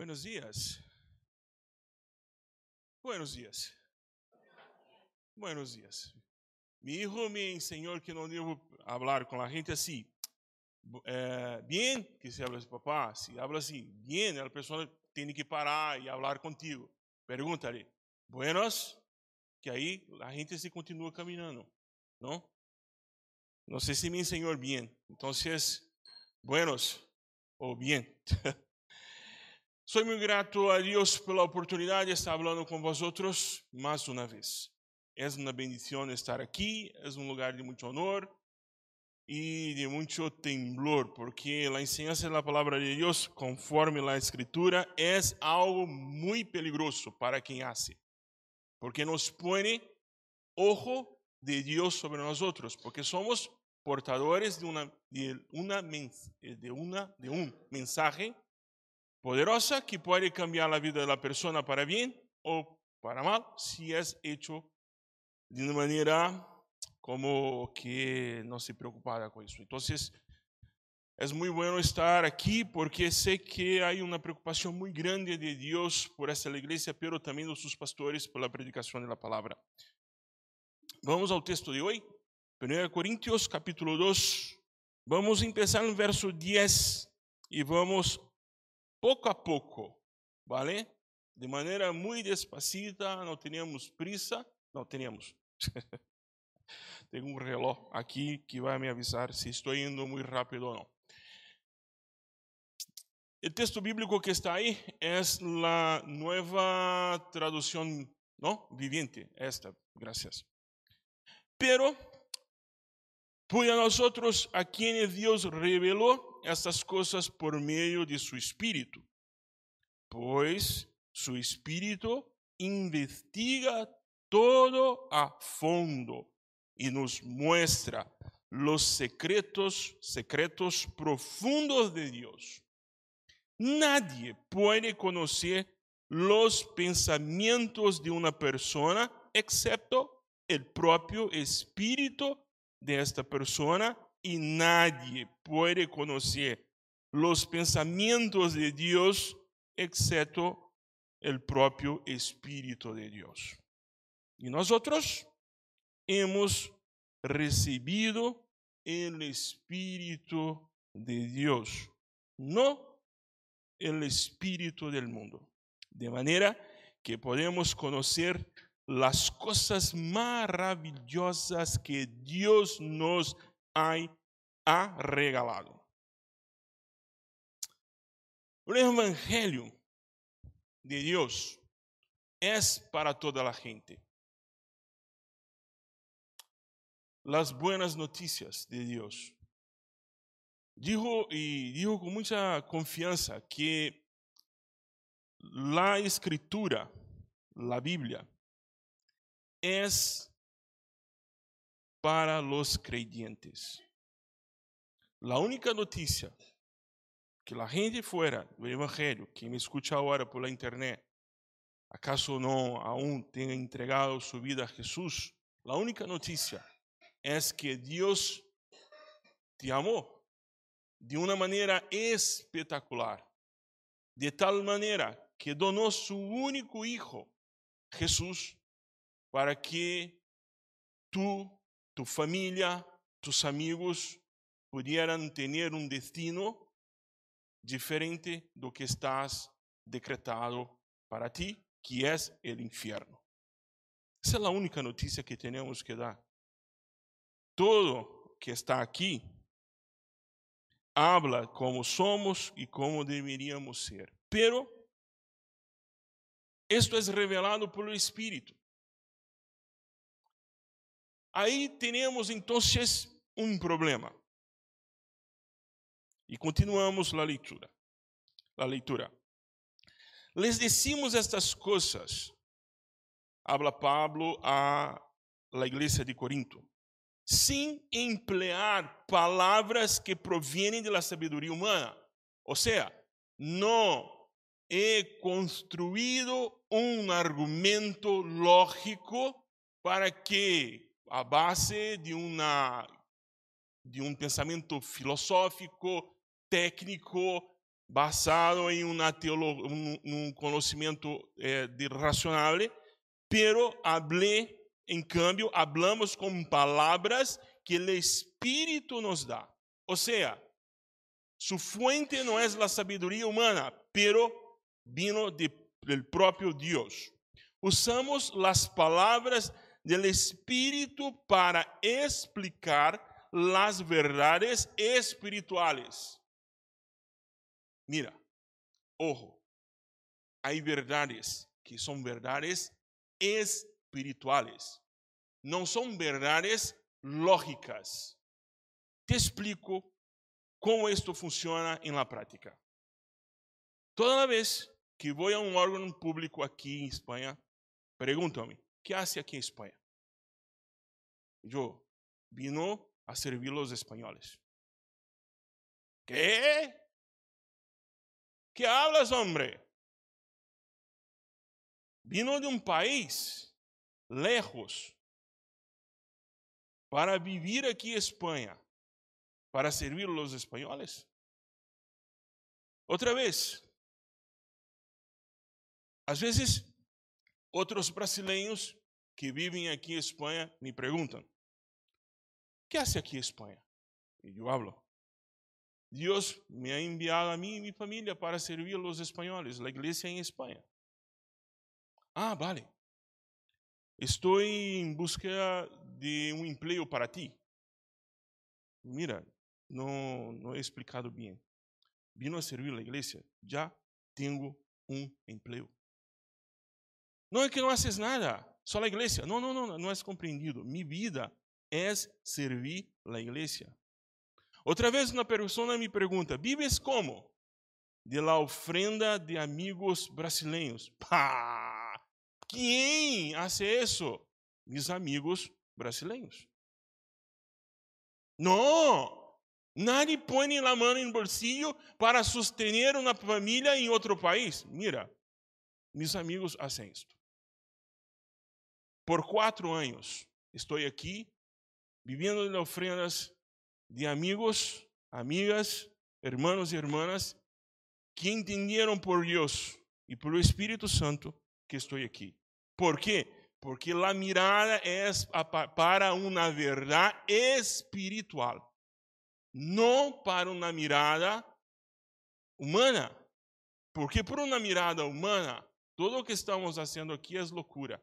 Buenos dias. Buenos dias. Buenos dias. Mi hijo me enseñó que no debo hablar con la gente así. Eh, bien, que se habla así, papá, si habla así, bien, la persona tiene que parar y hablar contigo. Pregúntale, buenos, que ahí la gente se continúa caminando, ¿no? No sé si me enseñó bien. Entonces, buenos o bien. Soy muy grato a Dios por la oportunidad de estar hablando con vosotros más una vez. Es una bendición estar aquí, es un lugar de mucho honor y de mucho temblor, porque la enseñanza de la palabra de Dios, conforme la escritura, es algo muy peligroso para quien hace, porque nos pone ojo de Dios sobre nosotros, porque somos portadores de, una, de, una, de, una, de mensaje poderosa que puede cambiar la vida de la persona para bien o para mal si es hecho de una manera como que no se preocupada con eso. Entonces, es muy bueno estar aquí porque sé que hay una preocupación muy grande de Dios por esta iglesia, pero también de sus pastores por la predicación de la palabra. Vamos al texto de hoy, 1 Corintios capítulo 2. Vamos a empezar en verso 10 y vamos poco a poco, ¿vale? De manera muy despacita, no teníamos prisa, no teníamos. Tengo un reloj aquí que va a me avisar si estoy yendo muy rápido o no. El texto bíblico que está ahí es la nueva traducción, ¿no? Viviente, esta, gracias. Pero, pues a nosotros a quienes Dios reveló estas cosas por medio de su Espíritu, pues su Espíritu investiga todo a fondo y nos muestra los secretos, secretos profundos de Dios. Nadie puede conocer los pensamientos de una persona excepto el propio espíritu de esta persona y nadie puede conocer los pensamientos de Dios excepto el propio Espíritu de Dios. Y nosotros hemos recibido el Espíritu de Dios, no el Espíritu del mundo. De manera que podemos conocer las cosas maravillosas que Dios nos ha regalado. O Evangelho de Deus é para toda a gente. Las buenas noticias de Deus. Dijo y dijo con mucha confianza que la escritura, la Biblia, es para los creyentes. La única noticia que la gente fuera del Evangelio, que me escucha ahora por la internet, acaso no aún tenga entregado su vida a Jesús, la única noticia es que Dios te amó de una manera espectacular, de tal manera que donó su único hijo, Jesús, para que tú tu familia, tus amigos pudieran tener un destino diferente do que estás decretado para ti, que es el infierno. Esa es la única noticia que tenemos que dar. Todo que está aquí habla como somos y como deberíamos ser. Pero esto es revelado por el Espíritu. Aí temos então um problema. E continuamos a leitura. A leitura. Les decimos estas coisas, habla Pablo a la igreja de Corinto, sem emplear palavras que provienen de la sabedoria humana. Ou seja, não he construído um argumento lógico para que a base de, uma, de um pensamento filosófico, técnico, basado em uma teolo, um, um conhecimento eh, de racional, pero hablé, em cambio, hablamos com palavras que o Espírito nos dá. Ou seja, sua fuente não é a sabedoria humana, pero vino de, del próprio Deus. Usamos as palavras del Espírito para explicar las verdades espirituales. Mira, ojo, hay verdades que son verdades espirituales, no son verdades lógicas. Te explico cómo esto funciona en la práctica. Toda vez que voy a un órgano público aquí en España, pregúntame, ¿qué hace aquí en España? Yo, vino a servir los españoles. ¿Qué? ¿Qué hablas, hombre? Vino de un país lejos para vivir aquí en España, para servir a los españoles. Otra vez, às vezes, outros brasileiros que vivem aqui em Espanha me perguntam: ¿qué hace aquí España? Y yo hablo. Dios me ha enviado a mí y mi familia para servir a los españoles, la iglesia en España. Ah, vale. Estoy en búsqueda de un empleo para ti. Mira, no, no he explicado bien. Vino a servir a la iglesia. Ya tengo un empleo. No es que no haces nada, só la iglesia. No, no, no, no has comprendido. Mi vida es servir la iglesia. Outra vez uma pessoa me pergunta: ¿vives como? De la ofrenda de amigos brasileiros. Pá! Quem hace isso? Mis amigos brasileiros. Não! Nadie põe a mão no bolsillo para sostener uma família em outro país. Mira, mis amigos hacen isto. Por quatro anos estou aqui viviendo de ofrendas de amigos, amigas, hermanos y hermanas que entendieron por Dios y por el Espíritu Santo que estoy aquí. ¿Por qué? Porque la mirada es para una verdad espiritual, no para una mirada humana. Porque por una mirada humana, todo lo que estamos haciendo aquí es locura.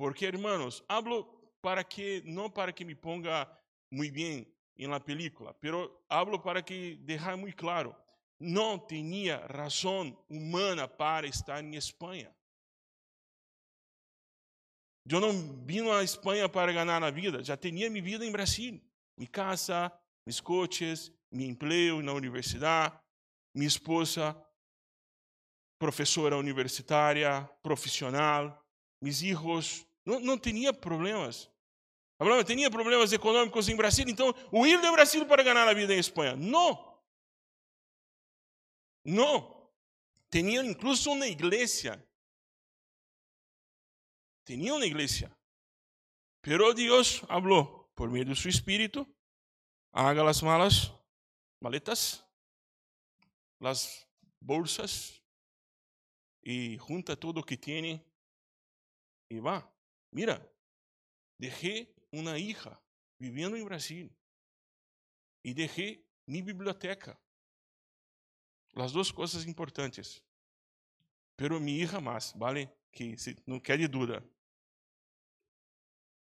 Porque, hermanos, hablo para que não para que me ponga muito bem em la película, pero hablo para que dejar muito claro, não tinha razão humana para estar em Espanha. Eu não vim à Espanha para ganhar a vida, já tinha minha vida em Brasil, minha casa, meus coches, meu emprego na universidade, minha esposa, professora universitária, profissional, meus filhos, não, não tinha problemas. Abraão tinha problemas econômicos em Brasil, então o ir de Brasil para ganhar a vida em Espanha. Não. Não. Tinha incluso uma igreja. Tinha uma igreja. Pero Deus falou por meio do seu espírito: haga as malas, maletas, as bolsas e junta tudo o que tem e vá. Mira, dejé una hija viviendo en Brasil y dejé mi biblioteca. Las dos cosas importantes. Pero mi hija más, ¿vale? Que no quede duda.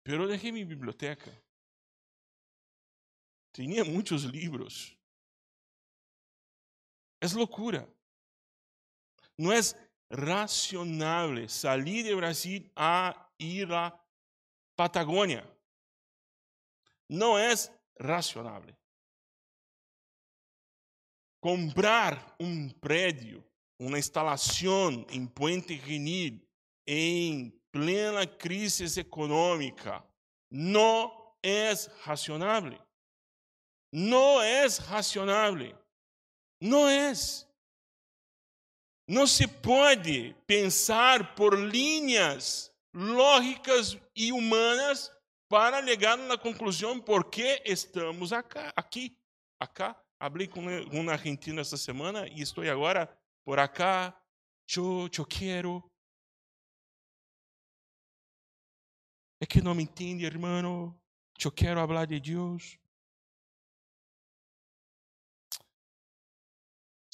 Pero dejé mi biblioteca. Tenía muchos libros. Es locura. No es racionable salir de Brasil a ir a Patagônia. Não é racionável. Comprar um prédio, uma instalação em Puente Genil, em plena crise econômica, não é racionável. Não é racionável. Não é. Não se pode pensar por linhas lógicas e humanas para chegar na conclusão por que estamos acá, aqui, acá Hablé com um argentino esta semana e estou agora por acá. Eu, eu quero. É que não me entende, irmão. Eu quero falar de Deus.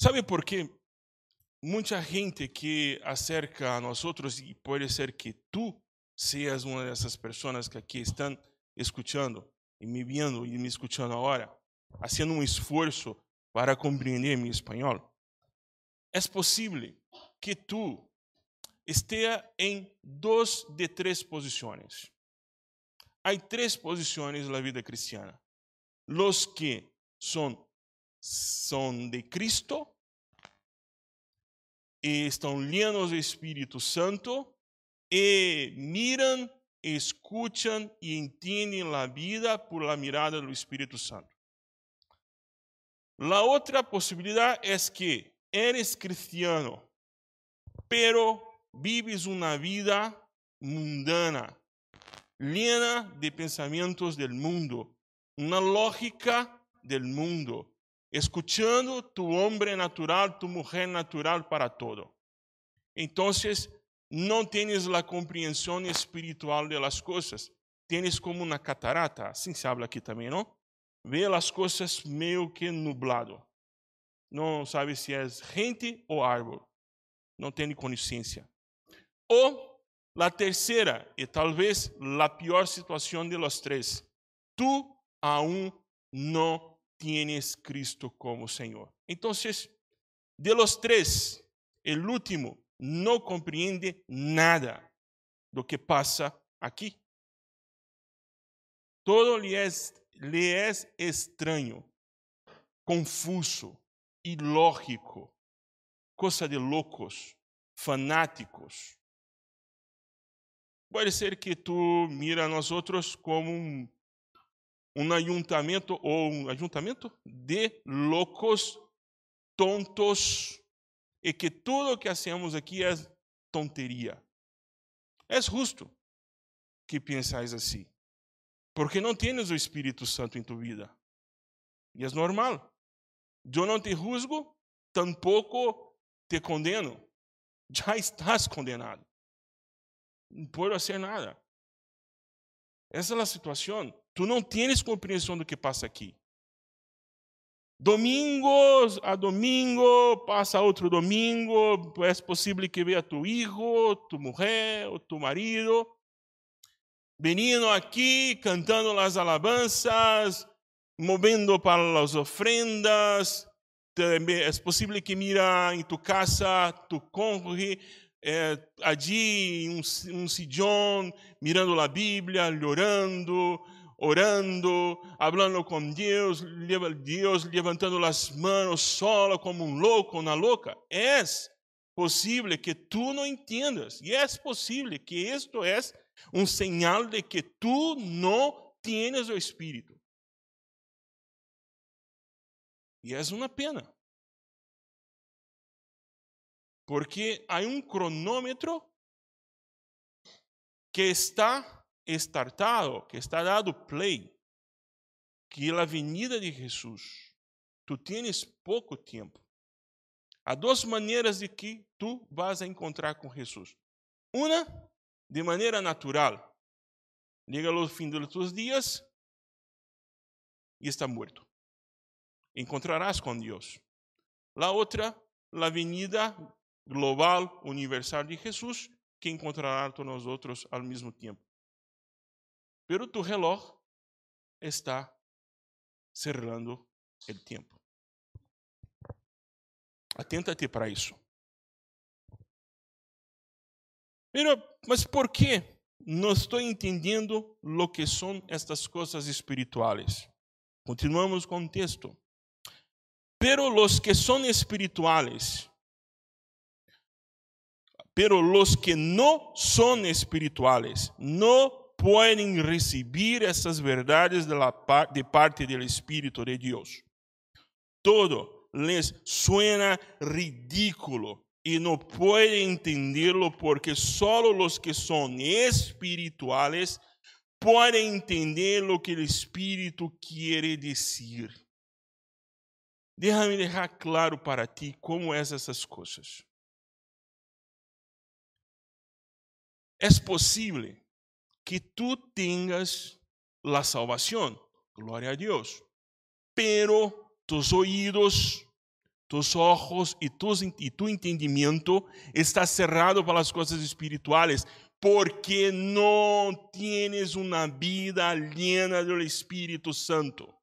Sabe por quê? Muita gente que acerca a nós outros, e pode ser que tu seas uma dessas pessoas que aqui estão escutando, e me vendo e me escutando agora, fazendo um esforço para compreender meu espanhol. É possível que tu esteja em duas de três posições. Há três posições na vida cristiana: os que são são de Cristo e estão llenos do Espírito Santo e miram, escutam e entendem a vida por la mirada do Espírito Santo. A outra possibilidade é que eres cristiano, pero vives uma vida mundana, llena de pensamentos del mundo, uma lógica del mundo, escuchando tu hombre natural, tu mujer natural para todo. Entonces, no tienes la comprensión espiritual de las cosas. Tienes como una catarata, assim se habla aqui também, não? Vê as coisas meio que nublado. Não sabe se é gente ou árvore. Não tem consciência. Ou a terceira, e talvez a pior situação de los três. Tu aún não tienes Cristo como Senhor. Então, de los três, el último não compreende nada do que passa aqui. Todo lhe é, lhe é estranho, confuso, ilógico, coisa de loucos, fanáticos. Pode ser que tu mira a nós outros como um um ajuntamento ou um ajuntamento de loucos, tontos, e que tudo que hacemos aqui é tonteria. É justo que pensais assim, porque não tens o Espírito Santo em tu vida. E é normal. Eu não te juzgo, tampouco te condeno. Já estás condenado. Não posso fazer nada. Essa é a situação. Tu não tens compreensão do que passa aqui. Domingos a domingo, passa outro domingo, é possível que veja tu filho, tu mulher ou tu marido, venindo aqui, cantando as alabanças, movendo para as ofrendas. É possível que mira em tu casa tu cônjuge é, allí um, um sillón, mirando a Bíblia, orando, orando, hablando com Deus, Deus levantando as mãos solo como um louco, uma louca. É possível que tu não entendas, e é possível que isto é um sinal de que tu não tienes o Espírito. E é uma pena. Porque há um cronômetro que está estartado, que está dado play, que é a venida de Jesus. Tu tienes pouco tempo. Há duas maneiras de que tu vas a encontrar com Jesus. Uma, de maneira natural. Llega ao fim dos teus dias e está morto. Encontrarás com Deus. La outra, a venida global, universal de Jesus, que encontrará todos nós outros ao mesmo tempo. Pero tu reloj está cerrando o tempo. Atenta-te para isso. Mas por que não estou entendendo lo que são estas coisas espirituais? Continuamos com o texto. Pero los que são espirituales Pero los que no son espirituales no pueden recibir esas verdades de, la, de parte del Espíritu de Dios. Todo les suena ridículo y no pueden entenderlo porque solo los que son espirituales pueden entender lo que el Espíritu quiere decir. Déjame dejar claro para ti cómo es esas cosas. Es posible que tú tengas la salvación, gloria a Dios, pero tus oídos, tus ojos y, tus, y tu entendimiento está cerrado para las cosas espirituales porque no tienes una vida llena del Espíritu Santo.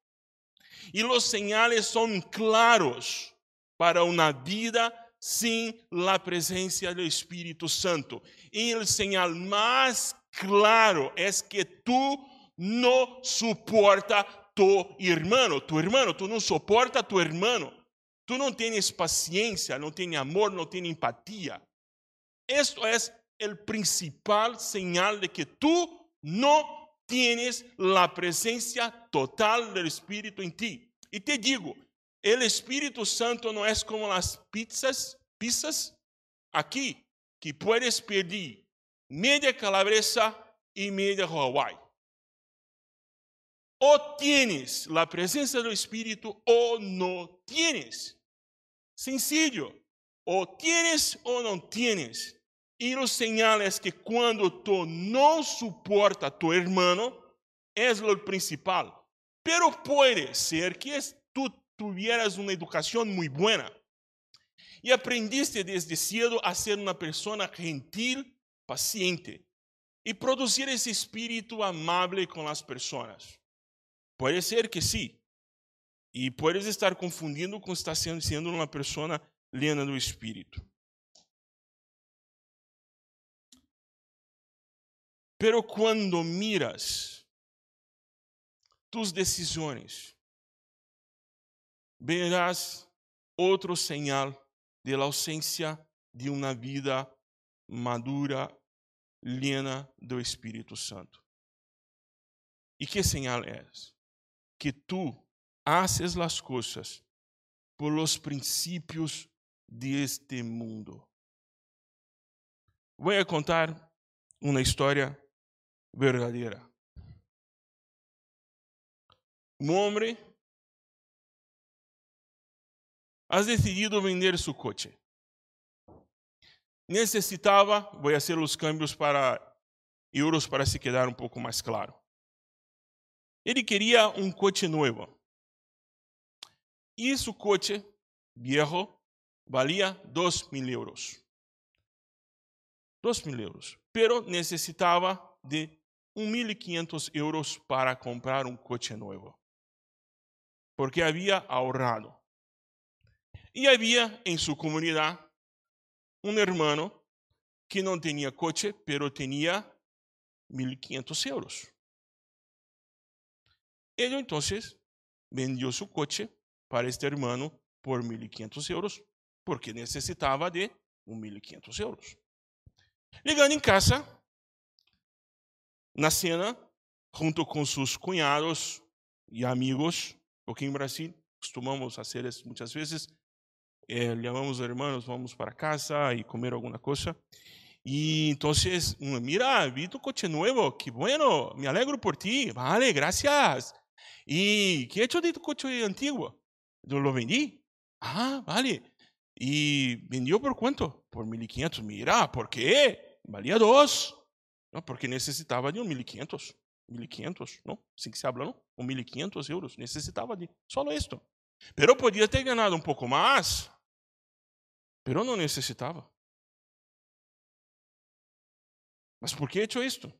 Y los señales son claros para una vida sin la presencia del Espíritu Santo. Y el señal más claro es que tú no soporta tu hermano, tu hermano, tú no soporta a tu hermano. Tú no tienes paciencia, no tienes amor, no tienes empatía. Esto es el principal señal de que tú no tienes la presencia total del Espíritu en ti. Y te digo, el Espíritu Santo no es como las pizzas, pizzas aquí, que puedes pedir media calabresa y media Hawaii. O tienes la presencia del Espíritu o no tienes. Sencillo. O tienes o no tienes. Y los señales que cuando tú no soporta a tu hermano, es lo principal. Pero puede ser que tú tuvieras una educación muy buena y aprendiste desde cedo a ser una persona gentil, paciente y producir ese espíritu amable con las personas. Puede ser que sí. Y puedes estar confundindo con estar siendo una persona llena del espíritu. Pero cuando miras tus decisiones, verás outro señal de la ausencia de uma vida madura, llena do Espírito Santo. E que señal é? Que tu haces las coisas por los princípios deste mundo. Vou contar uma história verdadeira. Um homem ha decidido vender seu coche. Necessitava, vou fazer os cambios para euros para se quedar um pouco mais claro. Ele queria um coche novo. E seu coche viejo valia 2 mil euros. 2 mil euros. Pero necessitava de 1.500 euros para comprar um coche novo. Porque havia ahorrado. E havia em sua comunidade um hermano que não tinha coche, pero tinha 1.500 euros. Ele então vendeu seu coche para este hermano por 1.500 euros, porque necessitava de 1.500 euros. Ligando em casa, na cena, junto com seus cunhados e amigos, porque em Brasil costumamos fazer isso muitas vezes, eh, chamamos hermanos, vamos para casa e comer alguma coisa. E então, mira, vi tu coche novo, que bueno, me alegro por ti, vale, gracias. ¿Y qué he hecho de tu coche antiguo? Yo lo vendí. Ah, vale. ¿Y vendió por cuánto? Por 1.500. Mira, ¿por qué? Valía dos. No, porque necesitaba de un 1.500. 1.500, ¿no? Así que se habla, ¿no? Un 1.500 euros. Necesitaba de solo esto. Pero podía ter ganado un poco más. Pero no necesitaba. Mas por qué he hecho esto?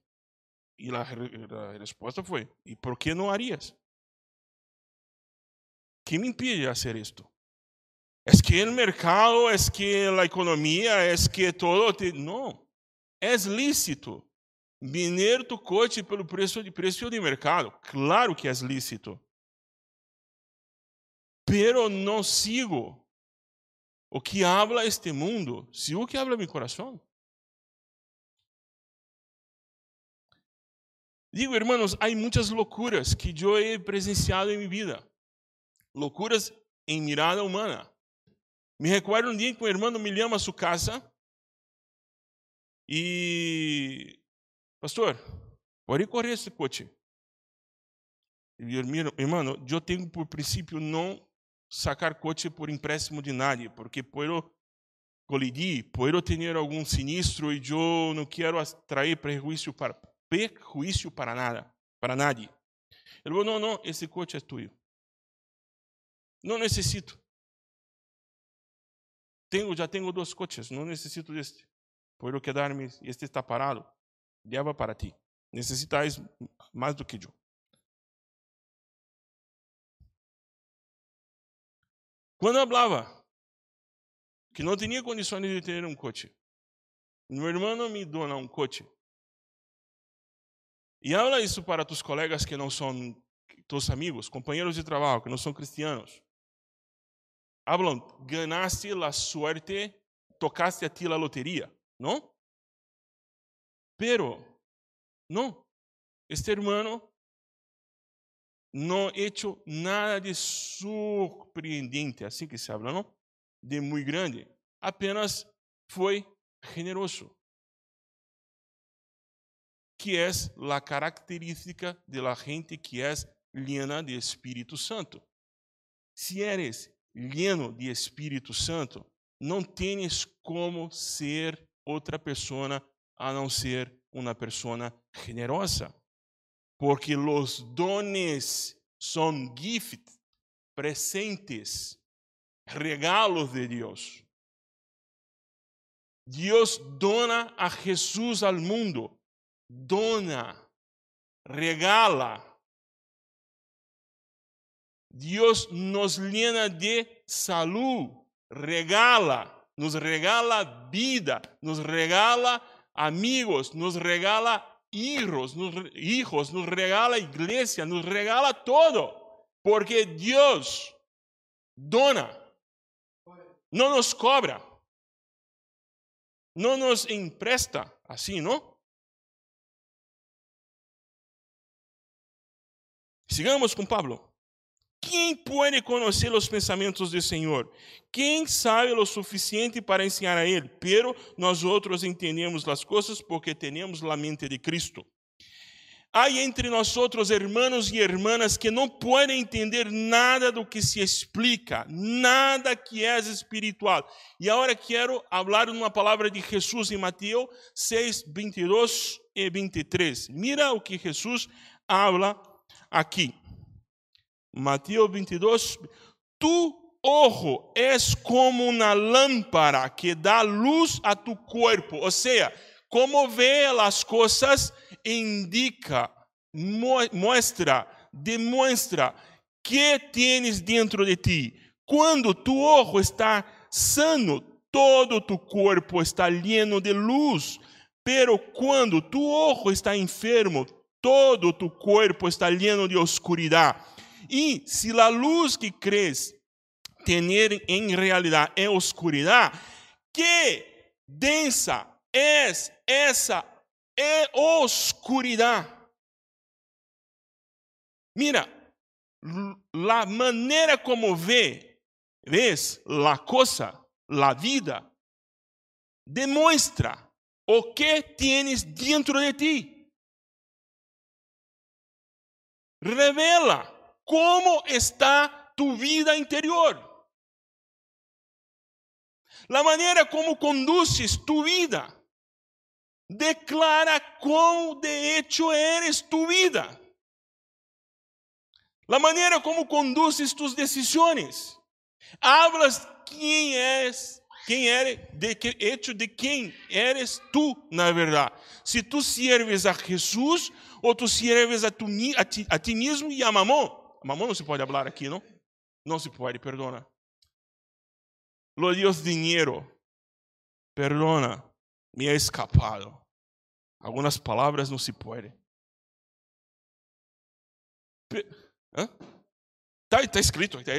Y la, la respuesta fue, ¿y por qué no harías? ¿Qué me impide hacer esto? Es que el mercado, es que la economía, es que todo. Te... No. Es lícito vender tu coche pelo preço de preço de mercado. Claro que é lícito. Pero não sigo o que habla este mundo, sigo o que habla mi coração. Digo, hermanos, há muitas loucuras que eu he presenciado em minha vida. Loucuras em mirada humana. Me recuerdo um dia que um irmão me chama a sua casa e, pastor, pode correr esse coche. E irmão, eu tenho por princípio não sacar coche por empréstimo de nadie, porque puedo colidir, puedo tener algún sinistro y yo no quiero traer prejuicio para, prejuicio para nada, para nadie. Ele falou, não, não, esse coche é tuyo. Não necessito. Tenho, já tenho dois coches, não necessito deste. Puedo quedarme, este está parado. Leva para ti. Necessitais mais do que eu. Quando eu falava que não tinha condições de ter um coche, meu irmão me dona um coche. E habla isso para tus colegas que não são tus amigos, companheiros de trabalho, que não são cristianos. Hablam, ganaste a suerte, tocaste a ti a loteria, não? Pero, não. Este hermano não hecho nada de surpreendente, assim que se habla, não? De muito grande. Apenas foi generoso. Que é a característica de la gente que é llena de Espírito Santo. Se eres lleno de Espírito Santo, não tens como ser outra pessoa a não ser uma pessoa generosa. Porque os dones são gifts, presentes, regalos de Deus. Deus dona a Jesus ao mundo, dona, regala. Deus nos llena de salud, regala, nos regala vida, nos regala amigos, nos regala hijos, nos, hijos, nos regala iglesia, nos regala todo, porque Dios dona, no nos cobra, no nos empresta, así, ¿no? Sigamos com Pablo. Quem pode conhecer os pensamentos do Senhor? Quem sabe o suficiente para ensinar a Ele? Pero nós outros entendemos as coisas porque temos a mente de Cristo. Há entre nós outros hermanos e hermanas que não podem entender nada do que se explica, nada que é espiritual. E agora quero falar uma palavra de Jesus em Mateus 6, 22 e 23. Mira o que Jesus habla aqui. Mateus 22, tu ojo es como uma lâmpada que dá luz a tu corpo, ou seja, como vê as coisas indica, mostra, demonstra que tens dentro de ti. Quando tu ojo está sano, todo tu corpo está lleno de luz. Pero quando tu ojo está enfermo, todo tu corpo está lleno de oscuridade. E se a luz que crees tener em realidade é oscuridade, que densa é essa é oscuridade. Mira, a maneira como vê, ves a coisa, a vida, demonstra o que tienes dentro de ti. Revela como está tu vida interior. La maneira como conduces tu vida declara como de hecho eres tu vida. La maneira como conduces tus decisões. Hablas quem és, quem eres, de que hecho de quem eres tu, na verdade. Se tu sirves a Jesus ou tu sirves a, tu, a, ti, a ti mesmo e a mamão. Mamão não se pode falar aqui, não? Não se pode, perdona. Lo dinheiro, perdona, me é escapado. Algumas palavras não se pode. Está tá escrito, tá,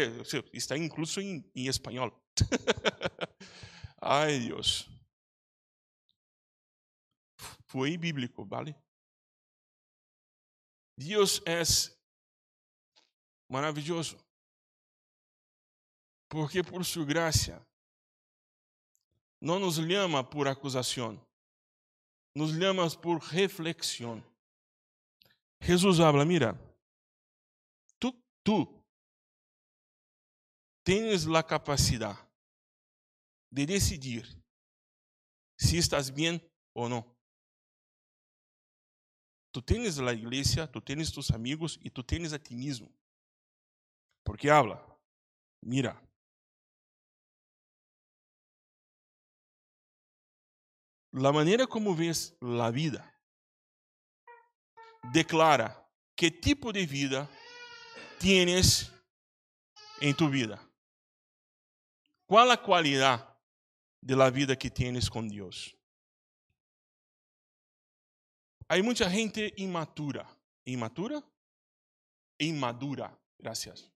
está incluso em, em espanhol. Ai, Deus. Foi bíblico, vale? Deus é maravilhoso. Porque por sua graça não nos llama por acusação, nos llama por reflexão. Jesus habla, mira, tu, tu tens a capacidade de decidir se estás bem ou não. Tu tens a igreja, tu tens tus amigos e tu tens a ti mesmo. Porque habla, mira, la maneira como ves la vida declara que tipo de vida tienes em tu vida. Qual a qualidade de la vida que tienes com Deus? Há muita gente imatura. Imatura? Imadura. Gracias.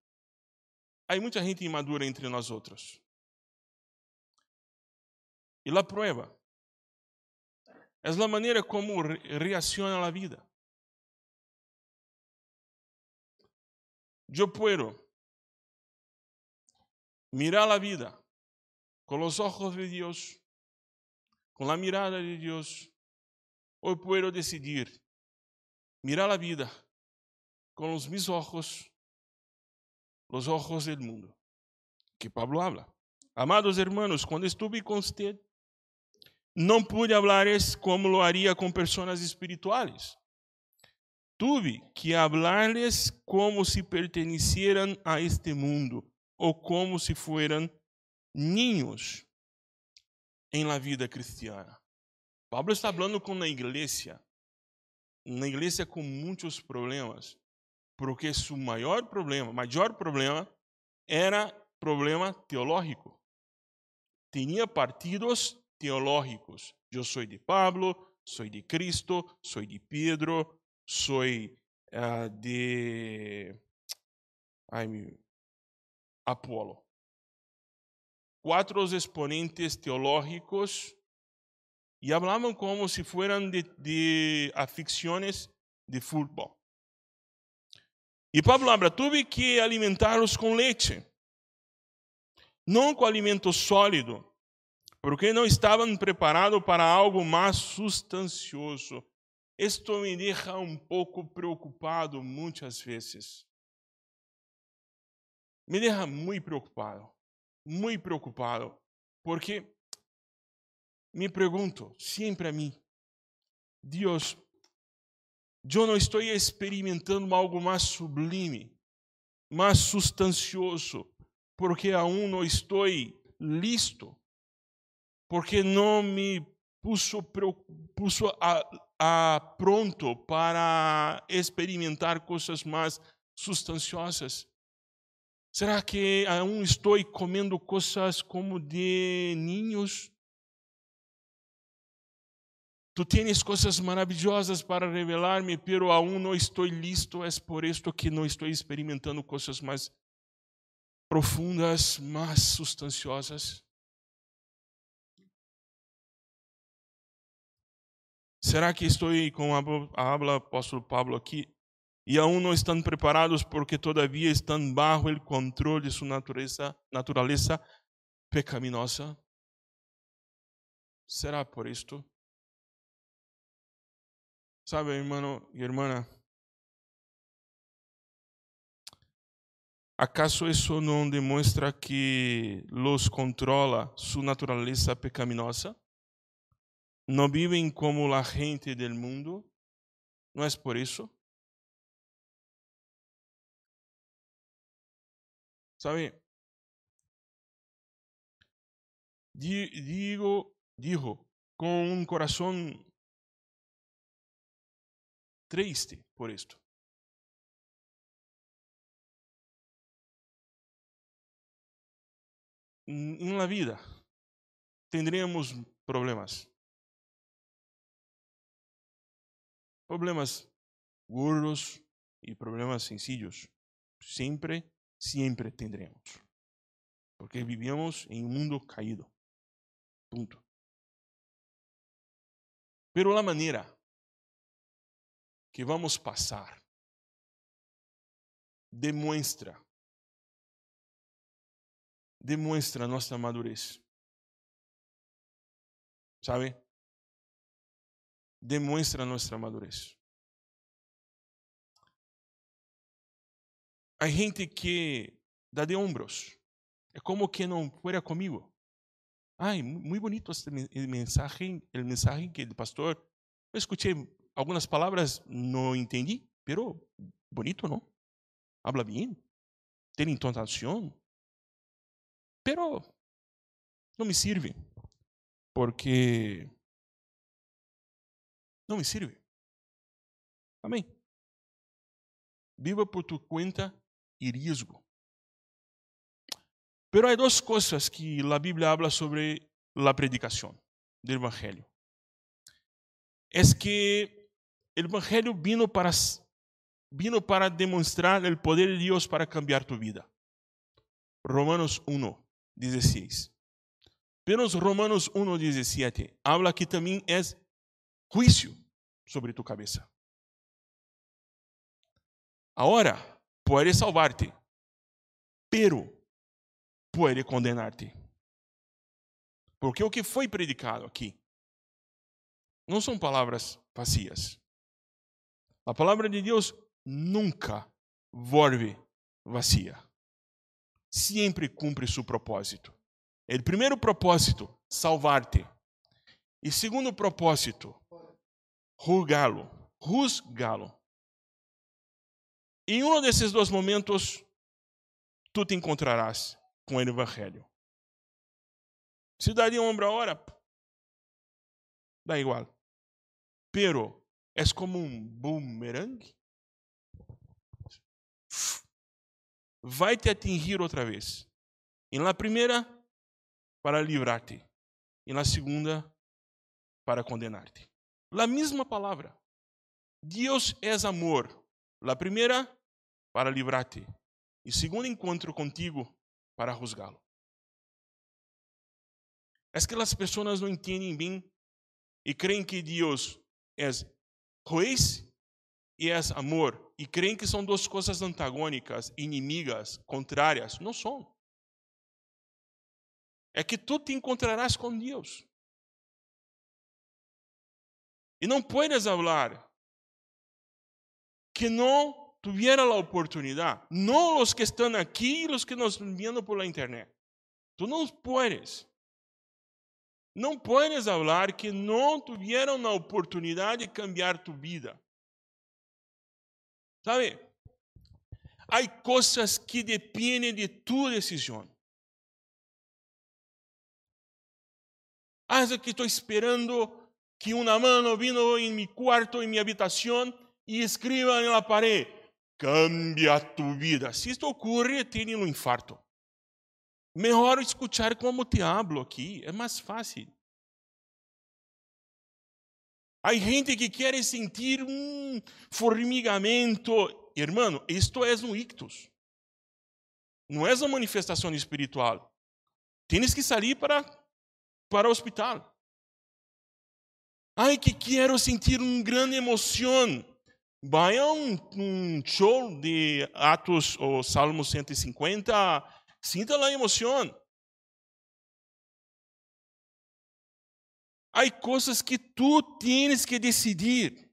Há muita gente imadura entre nós outros. E a prueba é a maneira como reacciona a vida. Eu puedo mirar a vida com os ojos de Deus, com a mirada de Deus, ou puedo decidir mirar a vida com os meus ojos, os ojos del mundo, que Pablo habla. Amados hermanos, quando estive com você, não pude hablarles como lo haria com pessoas espirituais. Tuve que hablarles como se pertenecieran a este mundo ou como se fueran niños em la vida cristiana. Pablo está falando com a igreja, uma igreja com muitos problemas, porque seu maior problema, maior problema, era problema teológico. Tinha partidos teológicos. Eu sou de Pablo, sou de Cristo, sou de Pedro, sou uh, de ai, Apolo. Quatro exponentes teológicos e falavam como se fueran de, de aficiones de futebol. E Pablo habla, tuve que alimentá-los com leite, não com alimento sólido, porque não estavam preparados para algo mais sustancioso. Isto me deixa um pouco preocupado muitas vezes. Me deixa muito preocupado, muito preocupado, porque me pergunto sempre a mim, Deus, eu não estou experimentando algo mais sublime, mais sustancioso, porque aún não estou listo porque não me puso, puso a, a pronto para experimentar coisas mais sustanciosas? Será que aún estou comendo coisas como de ninhos? Tu tens coisas maravilhosas para revelar-me, pero aún não estou listo, é por isto que não estou experimentando coisas mais profundas, mais sustanciosas. Será que estou com a habla apóstolo Pablo aqui e aún não estão preparados porque todavia estão bajo o controle de sua natureza, natureza pecaminosa? Será por isto? Sabe, irmão e irmã, ¿Acaso isso não demonstra que los controla sua natureza pecaminosa? no viven como la gente del mundo? ¿No es por eso? ¿Sabe? Digo, dijo con un corazón triste por esto. En la vida tendremos problemas. Problemas gordos e problemas sencillos. Sempre, sempre tendremos. Porque vivimos em um mundo caído. Ponto. Pero a maneira que vamos passar demonstra demonstra nossa madurez. Sabe? demuestra nuestra madurez. Hay gente que dá de ombros É como que não fuera comigo. Ai, muito bonito este mensaje, el mensaje que el pastor. Eu escutei algumas palavras, não entendi, pero bonito, não? Habla bem, tem entonação, pero não me sirve, porque não me sirve. Amém. Viva por tu conta e risco. Pero há duas coisas que a Bíblia habla sobre a predicação do Evangelho. É que o Evangelho vino para vino para demonstrar o poder de Deus para cambiar tu vida. Romanos 1, 16. Pero Romanos 1, 17 habla que também é juízo sobre tu cabeça. Agora, pode salvar-te, pero pode condenar-te. Porque o que foi predicado aqui não são palavras vazias. A palavra de Deus nunca volve vazia. Sempre cumpre seu propósito. O primeiro propósito, salvar-te. E segundo propósito, julgá-lo, rusgá-lo. Em um desses dois momentos, tu te encontrarás com o Evangelho. Se daria ombro a hora, dá igual. Pero é como um boomerang. Vai te atingir outra vez. E na primeira, para livrar-te. E na segunda, para condenar-te. A mesma palavra. Deus é amor. La primeira, para livrar-te. E segundo encontro contigo, para juzgá-lo. É que as pessoas não entendem bem e creem que Deus é juiz e é amor e creem que são duas coisas antagônicas, inimigas, contrárias. Não são. É que tu te encontrarás com Deus. E não puedes falar que não tuviera la oportunidad, no los que están aquí y los que nos están viendo por la internet. Tú no puedes. No puedes hablar que no tuvieron la oportunidad de cambiar tu vida. ¿Sabe? Hay cosas que dependen de tu decisión. Ah, que estou esperando que uma mano vino em mi quarto, em minha habitação, e escreva na parede: cambia tu vida. Se isto ocorre, tem um infarto. Melhor escutar como te hablo aqui, é mais fácil. Há gente que quer sentir um formigamento. Irmão, isto é um ictus. Não é uma manifestação espiritual. Tens que sair para, para o hospital. Ai, que quero sentir uma grande emoção. Vai a um, um, show de Atos ou Salmo 150, sinta a emoção. Há coisas que tu tens que decidir.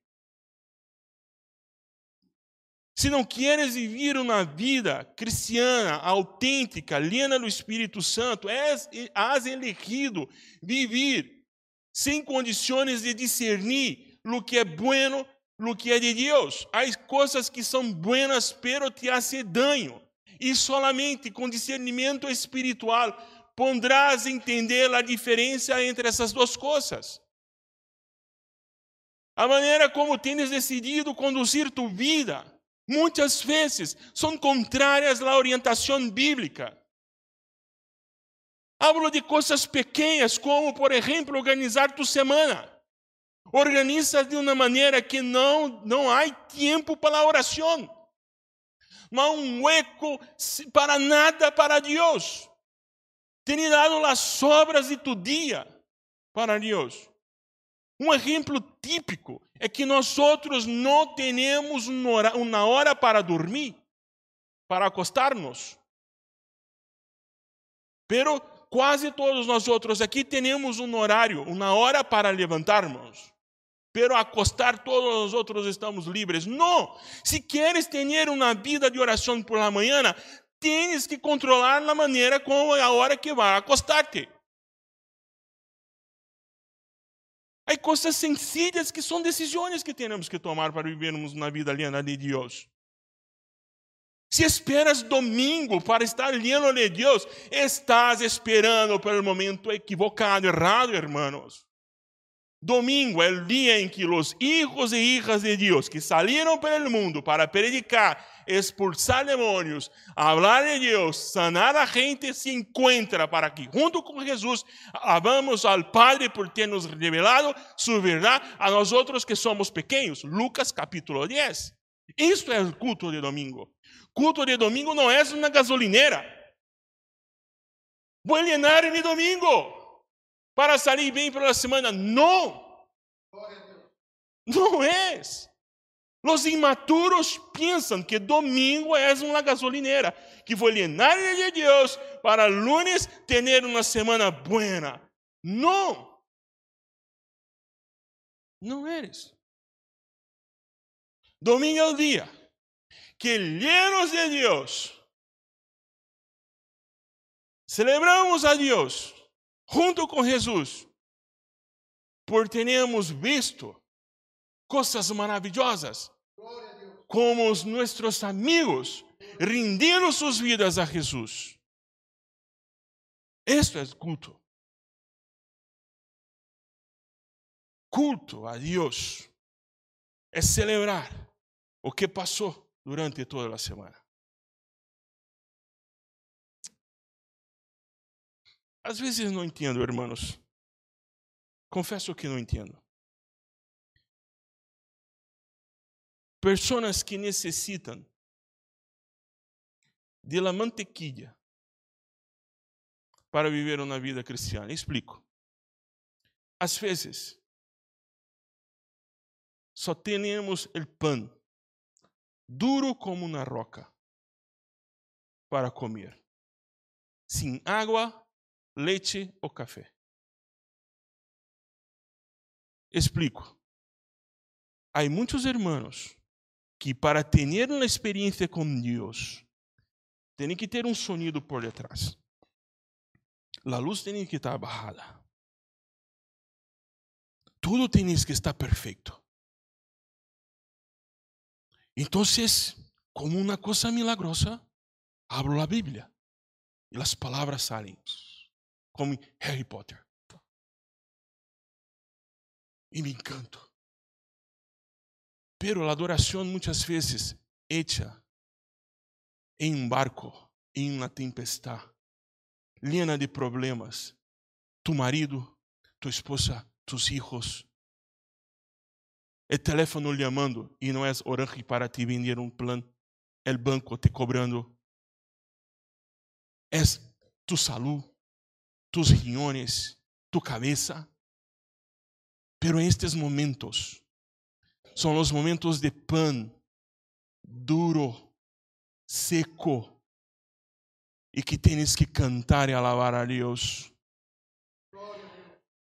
Se não queres viver uma vida cristiana, autêntica, llena do Espírito Santo, és, has elegido viver sem condições de discernir o que é bueno lo que é de Deus. Há coisas que são buenas, pero te hace daño. E solamente com discernimento espiritual pondrás entender a diferença entre essas duas coisas. A maneira como tens decidido conduzir tu vida, muitas vezes são contrárias à orientação bíblica. Hablo de coisas pequenas, como, por exemplo, organizar tu semana. Organiza de uma maneira que não, não há tempo para a oração. Há um hueco para nada para Deus. Tem dado as sobras de tu dia para Deus. Um exemplo típico é que nós outros não temos uma hora para dormir, para acostar-nos. Pero quase todos nós outros aqui temos um horário, uma hora para levantarmos pero acostar todos os outros estamos livres. Não! Se queres ter uma vida de oração por la manhã, tienes que controlar a maneira como a hora que vai acostar-te. Há coisas sencillas que são decisões que temos que tomar para vivermos na vida aliena de Deus. Se esperas domingo para estar lleno de Deus, estás esperando pelo momento equivocado, errado, hermanos. Domingo é o dia em que os hijos e hijas de Deus que saíram pelo mundo para predicar, expulsar demônios, falar de Deus, sanar a gente, se encontra para que, junto com Jesus, alabamos ao Padre por ter nos revelado sua verdade a nós outros que somos pequenos. Lucas capítulo 10. Isto é o culto de domingo. Culto de domingo não é uma gasolineira. Vou llenar de domingo para sair bem pela semana. Não. Não é. Os imaturos pensam que domingo é uma gasolineira, que vou llenar de Deus para lunes ter uma semana buena. Não. Não eres. Domingo é o dia que llenos de Dios, celebramos a Deus junto com Jesus, por termos visto coisas maravilhosas, como os nossos amigos rendiram suas vidas a Jesus. Esto é culto. Culto a Deus é celebrar o que passou durante toda a semana. Às vezes não entendo, irmãos. Confesso que não entendo. Pessoas que necessitam de la mantequilla para viver uma vida cristiana. Explico. Às vezes, só temos o pão duro como uma roca, para comer, sem água, leite ou café. Explico. Há muitos irmãos que para ter uma experiência com Deus, tem que ter um sonido por detrás. A luz tem que estar bajada. Tudo tem que estar perfeito. Entonces, como una cosa milagrosa, abro la Biblia y las palabras salen, como Harry Potter. Y me encanto. Pero la adoración muchas veces hecha en un barco, en una tempestad, llena de problemas. Tu marido, tu esposa, tus hijos, é teléfono chamando e não é orando para te vender um plano, o banco te cobrando. É tu salud, tus riñones, tu cabeça. Pero estes momentos são os momentos de pan duro, seco, e que tens que cantar e alabar a Deus.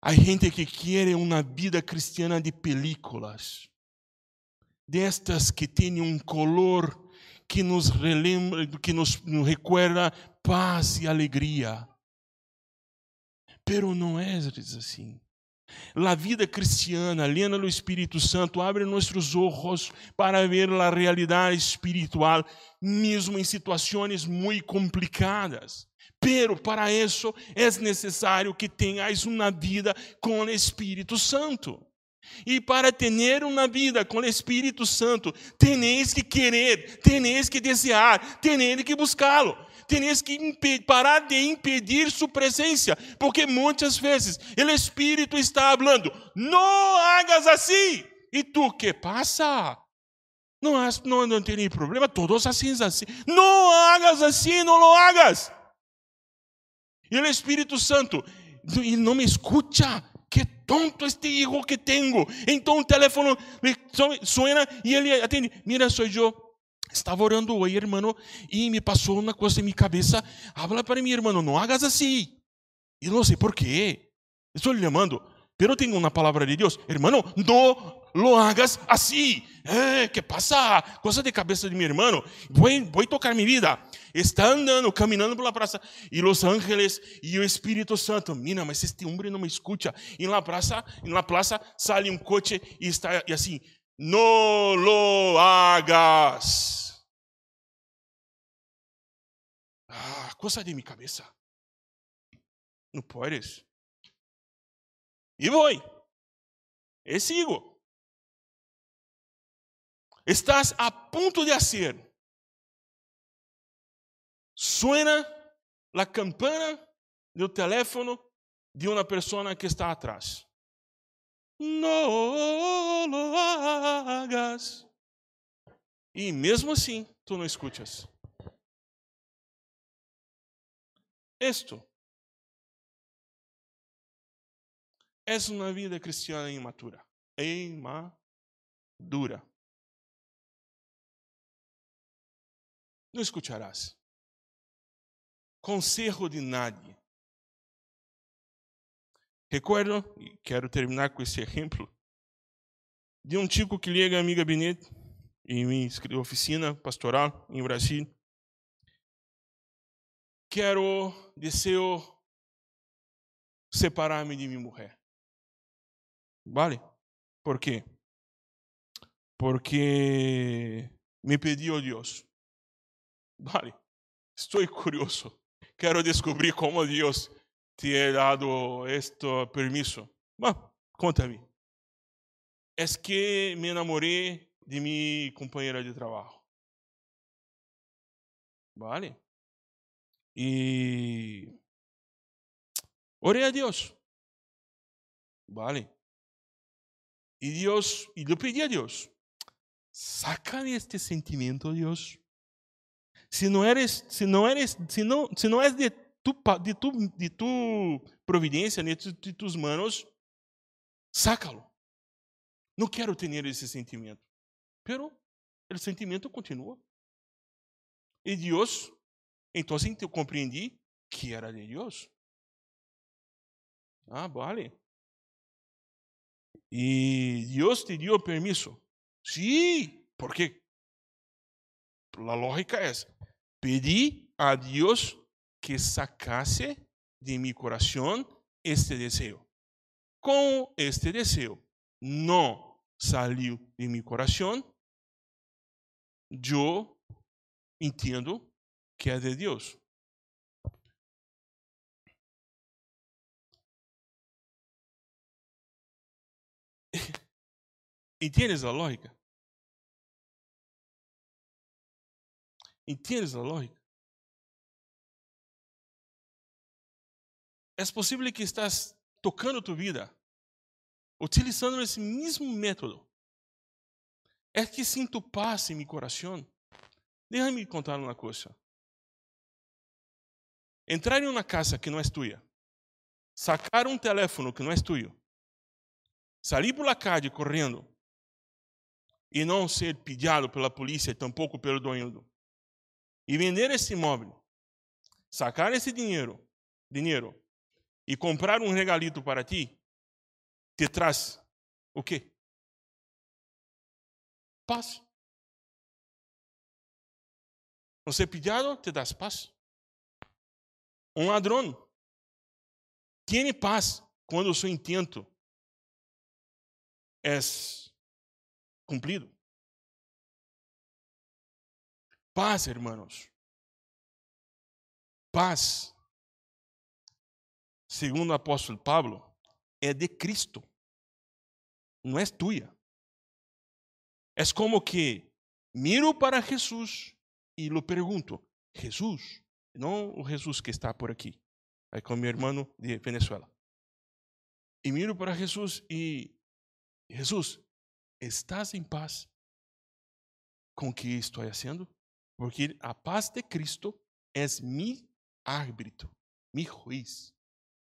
Há gente que quer uma vida cristiana de películas, destas que tem um color que nos relembra, que nos, nos recuerda paz e alegria. Pero não é assim. A vida cristiana, lendo o Espírito Santo, abre nossos olhos para ver a realidade espiritual, mesmo em situações muito complicadas. Pero para isso é necessário que tenhas uma vida com o Espírito Santo. E para ter uma vida com o Espírito Santo, tenéis que querer, tenéis que desejar, tenéis que buscá-lo. Tenéis que parar de impedir sua presença, porque muitas vezes o Espírito está falando: não hagas assim. E tu, que passa? Não, não, não tem problema, todos assim, assim. Não hagas assim, não lo hagas. E o Espírito Santo, e não me escuta. Que tonto este hijo que tenho. Então o telefone suena e ele atende. Mira, sou eu. Estava orando hoje, irmão, e me passou uma coisa em minha cabeça. Habla para mim, irmão, não hagas assim. E não sei por quê. Estou lhe chamando, pero tenho uma palavra de Deus. Irmão, não lo hagas assim. Eh, que passa? Coisa de cabeça de meu irmão. Vou, vou tocar minha vida. está andando, caminhando pela praça, e os ángeles e o Espírito Santo, mira, mas este homem não me escuta. E na praça, na praça, sai um coche e está e assim, no lo hagas. Ah, coisa de minha cabeça. Não podes. E vou. E sigo. Estás a ponto de fazer. Suena a campana do telefone de uma pessoa que está atrás. Não lo hagas. E mesmo assim, tu não escutas. Esto é uma vida cristiana imatura. Imadura. Não escutarás. Conselho de nadie. Recordo, e quero terminar com esse exemplo, de um tipo que liga a minha gabinete em minha oficina pastoral em Brasil. Quero, desejo separar-me de minha mulher. Vale? Por quê? Porque me pediu Deus. Vale? Estou curioso. Quero descobrir como Deus te ha dado este permiso. Bueno, conta-me. É que me enamorei de minha companheira de trabalho. Vale? E orei a Deus. Vale? E Deus, e eu pedi a Deus, saca este sentimento, Deus. Se não eres, se não eres, se não, se não és de tu, de tu, de tu providência, de, tu, de tus manos, sácalo. Não quero ter esse sentimento. Pero o sentimento continua. E Deus, então eu compreendi que era de Deus. Ah, vale. E Deus te deu permisso. Sim, porque a lógica é: pedi a Deus que sacasse de mi coração este desejo. Com este desejo não saiu de mi coração, eu entendo que é de Deus. Entendes a lógica? Entendes a lógica? é possível que estás tocando tua vida utilizando esse mesmo método. É que sinto paz em meu coração. Deixa-me contar uma coisa. Entrar em uma casa que não é tua, sacar um telefone que não é teu, sair por la calle correndo e não ser pedido pela polícia e tampouco pelo dono, e vender esse imóvel, sacar esse dinheiro, dinheiro e comprar um regalito para ti, te traz o quê? Paz. Você pedido, te das paz. Um ladrão tem paz quando o seu intento é cumprido. Paz, irmãos. Paz segundo o apóstolo Pablo, é de Cristo. Não é tua. É como que miro para Jesus e lhe pergunto: Jesus, não o Jesus que está por aqui, é com meu irmão de Venezuela. E miro para Jesus e Jesus, estás em paz com o que estou fazendo? Porque a paz de Cristo é mi árbitro, mi juiz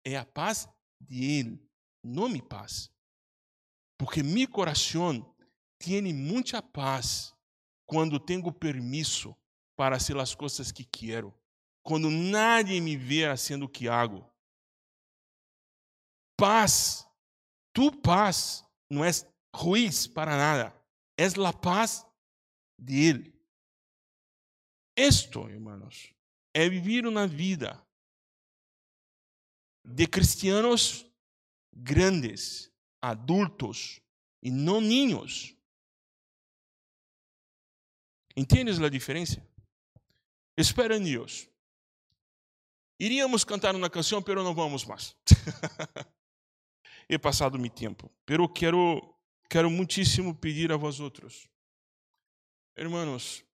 é a paz de Ele, não minha paz. Porque meu coração tem muita paz quando tenho permisso para fazer as coisas que quero, quando nadie me vê sendo que hago. Paz, tu paz não é ruiz para nada, é a paz de Ele. Esto, irmãos, é vivir uma vida de cristianos grandes, adultos e não ninhos. Entendes a diferença? Espera em Deus. Iríamos cantar uma canção, pero não vamos mais. He passado meu tempo, pero quero quero muitíssimo pedir a vós outros. Hermanos,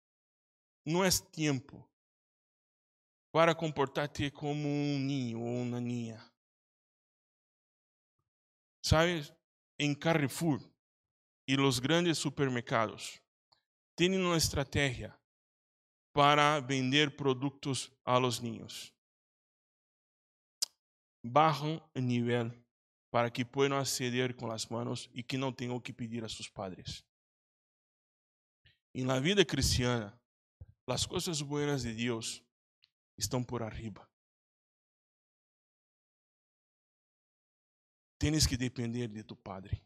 não é tempo para comportar-te como um ninho ou uma ninha. Sabes, em Carrefour e os grandes supermercados têm uma estratégia para vender produtos a los niños. bajan el nivel para que puedan acceder con las manos y que no tengan que pedir a sus padres. En la vida cristiana, las cosas buenas de Dios están por arriba. Tienes que depender de tu Padre.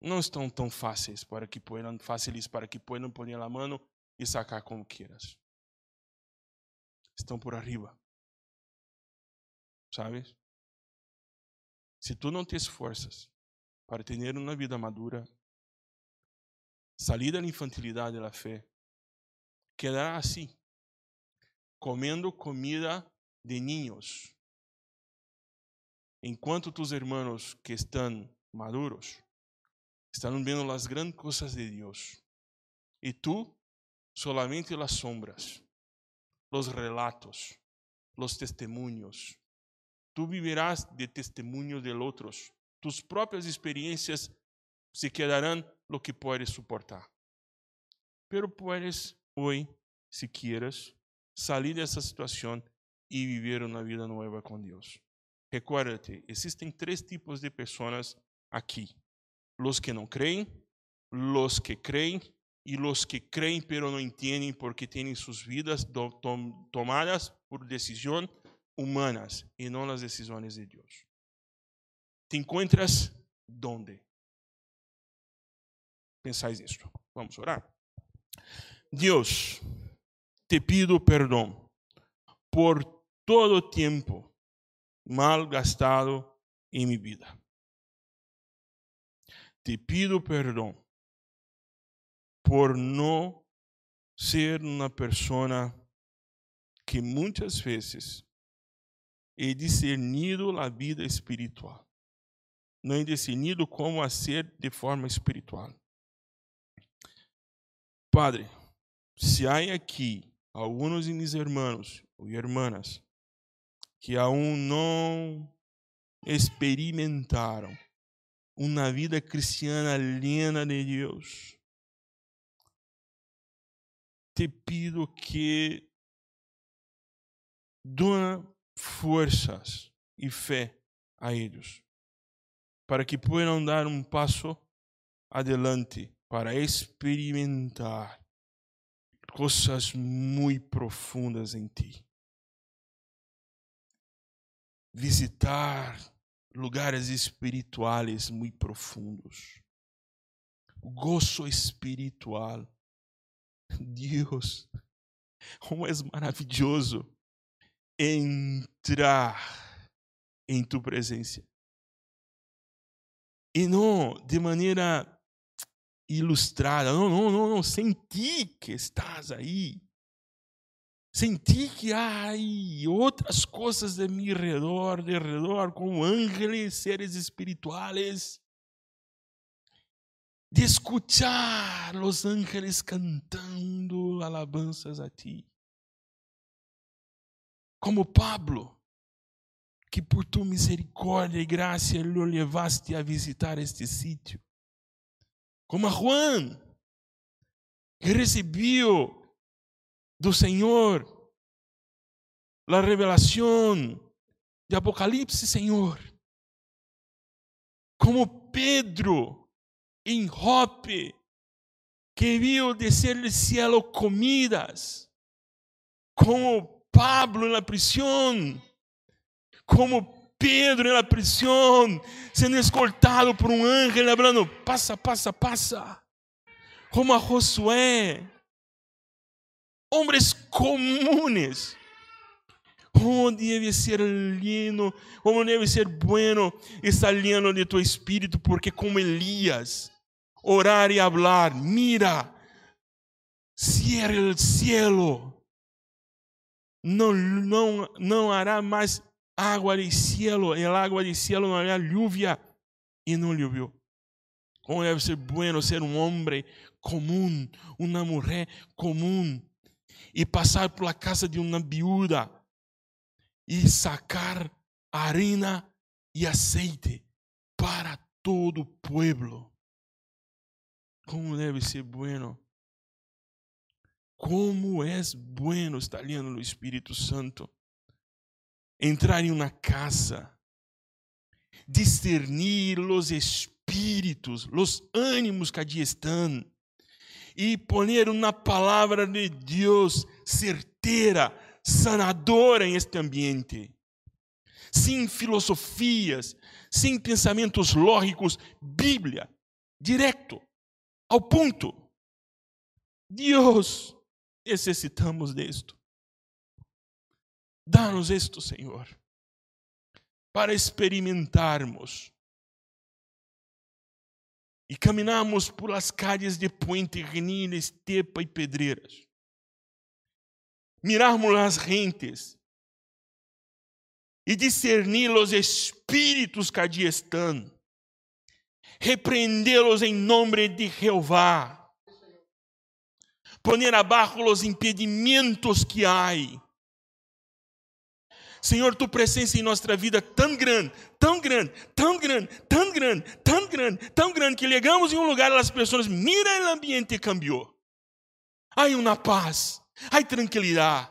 No están tan fáceis para que puedan, fáciles para que puedan poner la mano y sacar como quieras. están por arriba sabes? Se tu não te esforças para ter uma vida madura, salir de la infantilidad de la fe, quedará así comendo comida de niños, enquanto tus hermanos que están maduros están viendo las grandes cosas de Dios, e tu solamente las sombras, los relatos, los testimonios. Tú vivirás de testimonio de outros. Tus propias experiencias se quedarán lo que puedes soportar, Pero puedes hoy, si quieres, salir de esa situación y vivir una vida nueva con Dios. Recuérdate, existen tres tipos de personas aquí. Los que no creen, los que creen y los que creen pero no entienden porque tienen sus vidas tomadas por decisión humanas e não nas decisões de Deus. ¿Te encontras dónde? Pensais esto. Vamos orar. Deus, te pido perdão por todo tempo mal gastado em minha vida. Te pido perdão por não ser uma pessoa que muitas vezes e discernido a vida espiritual. Não discernido como a ser de forma espiritual. Padre, se há aqui alguns de mis irmãos e irmãs que aún não experimentaram uma vida cristiana llena de Deus, te pido que dona forças e fé a eles, para que possam dar um passo adelante para experimentar coisas muito profundas em ti. Visitar lugares espirituais muito profundos. o Gozo espiritual. Deus, como é maravilhoso entrar em tua presença. E não de maneira ilustrada, não, não, não, não, sentir que estás aí. Sentir que há outras coisas de meu redor, de redor, como ángeles, seres espirituais. De escuchar os ángeles cantando alabanças a ti como Pablo, que por tua misericórdia e graça o levaste a visitar este sítio. Como a Juan, que recebeu do Senhor a revelação de Apocalipse, Senhor. Como Pedro em Jope, que viu descer do cielo comidas. Como Pablo en la prisión, como Pedro en la prisión, siendo escoltado por un ángel hablando, pasa, pasa, pasa, como a Josué, hombres comunes. como debe ser lindo, como debe ser bueno estar lleno de tu Espíritu porque como Elías, orar y hablar, mira, cierra el cielo não, não, não hará mais água de cielo, el água de cielo não hará lluvia, e não llovió. Como deve ser bueno ser um homem comum, uma mulher comum, e passar por la casa de uma viúva e sacar harina e aceite para todo pueblo. Como deve ser bueno. Como é bueno estar no Espírito Santo. Entrar em uma casa, discernir os espíritos, os ânimos que allí estão, e poner uma palavra de Deus certeira, sanadora em este ambiente. Sem filosofias, sem pensamentos lógicos, Bíblia, direto, ao ponto. Deus, necessitamos disto. Dá-nos isto, Senhor, para experimentarmos e caminharmos por as calles de Puente Renina, Estepa e Pedreiras. Mirarmos as rentes e discernir os espíritos que ali estão, repreendê-los em nome de Jeová poner abaixo os impedimentos que há. Senhor, tu presença em nossa vida tão grande, tão grande, tão grande, tão grande, tão grande, tão grande, que chegamos em um lugar e as pessoas miram o ambiente cambiou. Há uma paz, há tranquilidade.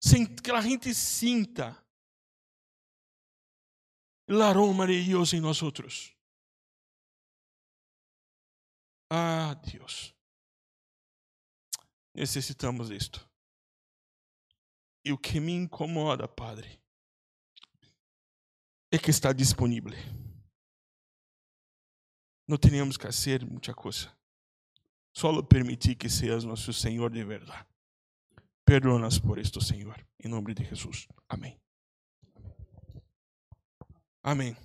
Sem que a gente sinta o aroma de Deus em nós outros. Ah, Deus. Necessitamos disto. E o que me incomoda, Padre, é que está disponível. Não temos que fazer muita coisa. Só permitir que seas nosso Senhor de verdade. Perdonas por isto, Senhor. Em nome de Jesus. Amém. Amém.